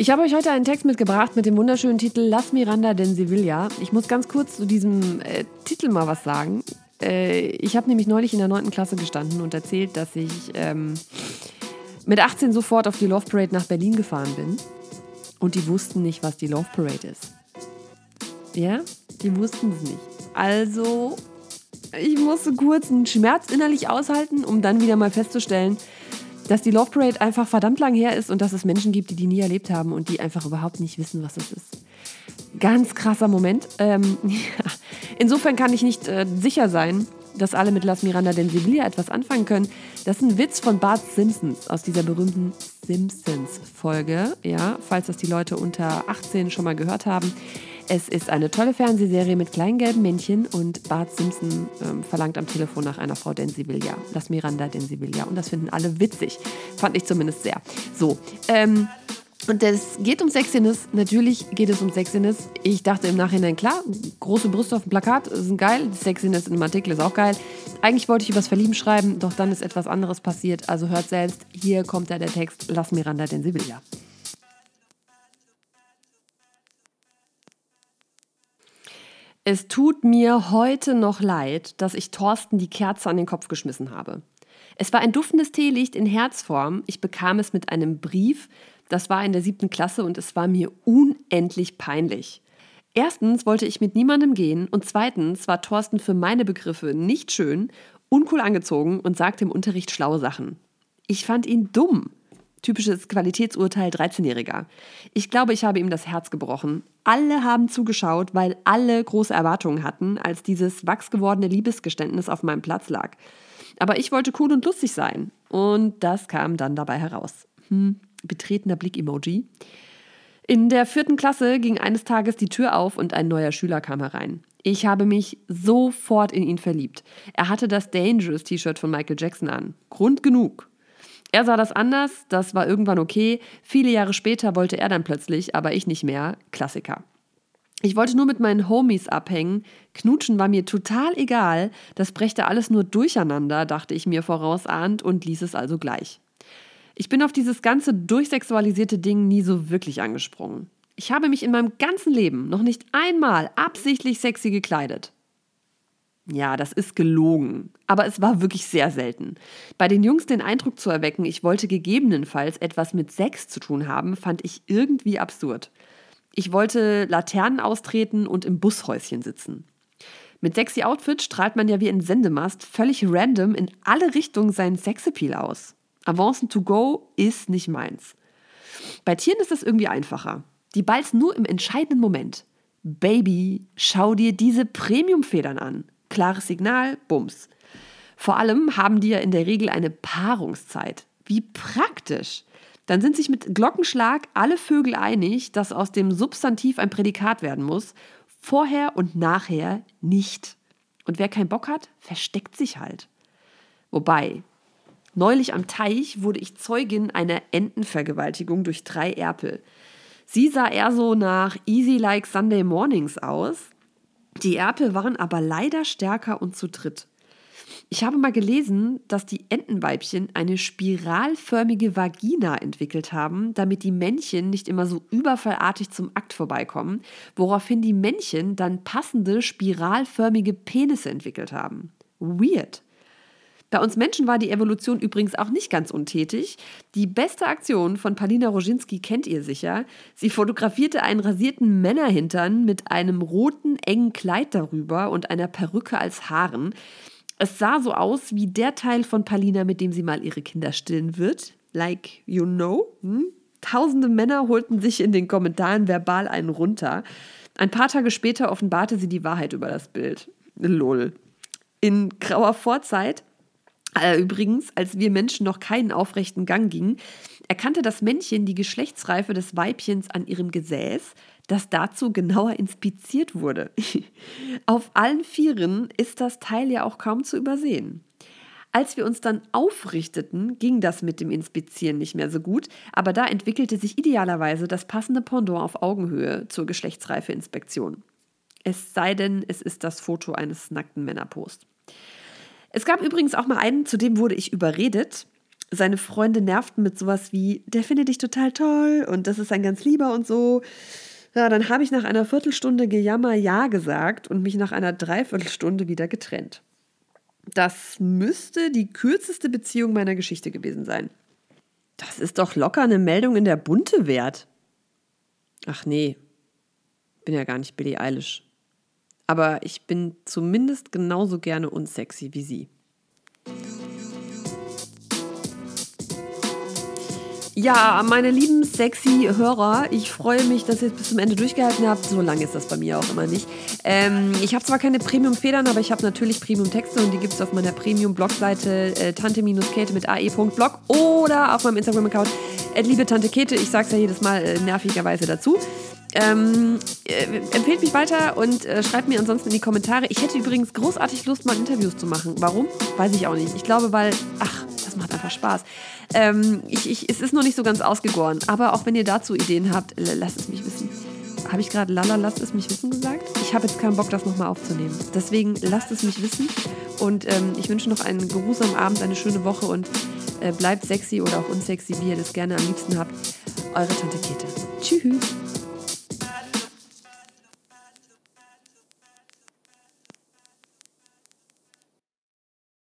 Ich habe euch heute einen Text mitgebracht mit dem wunderschönen Titel Las Miranda den Sevilla. Ich muss ganz kurz zu diesem äh, Titel mal was sagen. Äh, ich habe nämlich neulich in der 9. Klasse gestanden und erzählt, dass ich ähm, mit 18 sofort auf die Love Parade nach Berlin gefahren bin. Und die wussten nicht, was die Love Parade ist. Ja, die wussten es nicht. Also, ich musste kurz einen Schmerz innerlich aushalten, um dann wieder mal festzustellen, dass die Love Parade einfach verdammt lang her ist und dass es Menschen gibt, die die nie erlebt haben und die einfach überhaupt nicht wissen, was es ist. Ganz krasser Moment. Ähm, ja. Insofern kann ich nicht äh, sicher sein, dass alle mit Las Miranda den Sevilla etwas anfangen können. Das ist ein Witz von Bart Simpsons aus dieser berühmten Simpsons-Folge. Ja, falls das die Leute unter 18 schon mal gehört haben. Es ist eine tolle Fernsehserie mit kleinen gelben Männchen und Bart Simpson ähm, verlangt am Telefon nach einer Frau den Sevilla. Las Miranda den Sevilla. Und das finden alle witzig. Fand ich zumindest sehr. So, ähm, und es geht um Sexiness. Natürlich geht es um Sexiness. Ich dachte im Nachhinein, klar, große Brüste auf dem Plakat sind geil. Sexiness in einem Artikel ist auch geil. Eigentlich wollte ich übers Verlieben schreiben, doch dann ist etwas anderes passiert. Also hört selbst, hier kommt da der Text, lass Miranda den Sevilla. Es tut mir heute noch leid, dass ich Thorsten die Kerze an den Kopf geschmissen habe. Es war ein duftendes Teelicht in Herzform. Ich bekam es mit einem Brief, das war in der siebten Klasse und es war mir unendlich peinlich. Erstens wollte ich mit niemandem gehen und zweitens war Thorsten für meine Begriffe nicht schön, uncool angezogen und sagte im Unterricht schlaue Sachen. Ich fand ihn dumm. Typisches Qualitätsurteil 13-Jähriger. Ich glaube, ich habe ihm das Herz gebrochen. Alle haben zugeschaut, weil alle große Erwartungen hatten, als dieses wachsgewordene Liebesgeständnis auf meinem Platz lag. Aber ich wollte cool und lustig sein. Und das kam dann dabei heraus. Hm, betretener Blick-Emoji. In der vierten Klasse ging eines Tages die Tür auf und ein neuer Schüler kam herein. Ich habe mich sofort in ihn verliebt. Er hatte das Dangerous T-Shirt von Michael Jackson an. Grund genug. Er sah das anders, das war irgendwann okay. Viele Jahre später wollte er dann plötzlich, aber ich nicht mehr. Klassiker. Ich wollte nur mit meinen Homies abhängen. Knutschen war mir total egal. Das brächte alles nur durcheinander, dachte ich mir vorausahnd und ließ es also gleich. Ich bin auf dieses ganze durchsexualisierte Ding nie so wirklich angesprungen. Ich habe mich in meinem ganzen Leben noch nicht einmal absichtlich sexy gekleidet. Ja, das ist gelogen. Aber es war wirklich sehr selten. Bei den Jungs den Eindruck zu erwecken, ich wollte gegebenenfalls etwas mit Sex zu tun haben, fand ich irgendwie absurd. Ich wollte Laternen austreten und im Bushäuschen sitzen. Mit sexy Outfit strahlt man ja wie ein Sendemast völlig random in alle Richtungen seinen Sexappeal aus. Avancen to go ist nicht meins. Bei Tieren ist das irgendwie einfacher. Die balzen nur im entscheidenden Moment. Baby, schau dir diese Premiumfedern an. Klares Signal, Bums. Vor allem haben die ja in der Regel eine Paarungszeit. Wie praktisch. Dann sind sich mit Glockenschlag alle Vögel einig, dass aus dem Substantiv ein Prädikat werden muss. Vorher und nachher nicht. Und wer keinen Bock hat, versteckt sich halt. Wobei, Neulich am Teich wurde ich Zeugin einer Entenvergewaltigung durch drei Erpel. Sie sah eher so nach Easy Like Sunday Mornings aus. Die Erpel waren aber leider stärker und zu dritt. Ich habe mal gelesen, dass die Entenweibchen eine spiralförmige Vagina entwickelt haben, damit die Männchen nicht immer so überfallartig zum Akt vorbeikommen, woraufhin die Männchen dann passende spiralförmige Penisse entwickelt haben. Weird. Bei uns Menschen war die Evolution übrigens auch nicht ganz untätig. Die beste Aktion von Palina Roginski kennt ihr sicher. Sie fotografierte einen rasierten Männerhintern mit einem roten, engen Kleid darüber und einer Perücke als Haaren. Es sah so aus wie der Teil von Palina, mit dem sie mal ihre Kinder stillen wird. Like you know. Hm? Tausende Männer holten sich in den Kommentaren verbal einen runter. Ein paar Tage später offenbarte sie die Wahrheit über das Bild. Lol. In grauer Vorzeit äh, übrigens, als wir Menschen noch keinen aufrechten Gang gingen, erkannte das Männchen die Geschlechtsreife des Weibchens an ihrem Gesäß, das dazu genauer inspiziert wurde. Auf allen Vieren ist das Teil ja auch kaum zu übersehen. Als wir uns dann aufrichteten, ging das mit dem Inspizieren nicht mehr so gut, aber da entwickelte sich idealerweise das passende Pendant auf Augenhöhe zur Geschlechtsreife-Inspektion. Es sei denn, es ist das Foto eines nackten Männerpost. Es gab übrigens auch mal einen, zu dem wurde ich überredet. seine Freunde nervten mit sowas wie, der findet dich total toll und das ist ein ganz lieber und so. Ja, dann habe ich nach einer Viertelstunde Gejammer Ja gesagt und mich nach einer Dreiviertelstunde wieder getrennt. Das müsste die kürzeste Beziehung meiner Geschichte gewesen sein. Das ist doch locker eine Meldung in der Bunte wert. Ach nee, bin ja gar nicht Billie Eilish. Aber ich bin zumindest genauso gerne unsexy wie sie. Ja, meine lieben sexy Hörer, ich freue mich, dass ihr bis zum Ende durchgehalten habt. So lange ist das bei mir auch immer nicht. Ähm, ich habe zwar keine Premium-Federn, aber ich habe natürlich Premium-Texte und die gibt es auf meiner Premium-Blogseite äh, tante-kete mit ae.blog oder auf meinem Instagram-Account liebe Tante Kete. Ich sage es ja jedes Mal äh, nervigerweise dazu. Ähm, äh, empfehlt mich weiter und äh, schreibt mir ansonsten in die Kommentare. Ich hätte übrigens großartig Lust, mal Interviews zu machen. Warum? Weiß ich auch nicht. Ich glaube, weil, ach, das macht einfach Spaß. Ähm, ich, ich, es ist noch nicht so ganz ausgegoren, aber auch wenn ihr dazu Ideen habt, lasst es mich wissen. Habe ich gerade Lala, lasst es mich wissen gesagt? Ich habe jetzt keinen Bock, das nochmal aufzunehmen. Deswegen lasst es mich wissen und ähm, ich wünsche noch einen geruhsamen Abend, eine schöne Woche und äh, bleibt sexy oder auch unsexy, wie ihr das gerne am liebsten habt. Eure Tante Kete. Tschüss.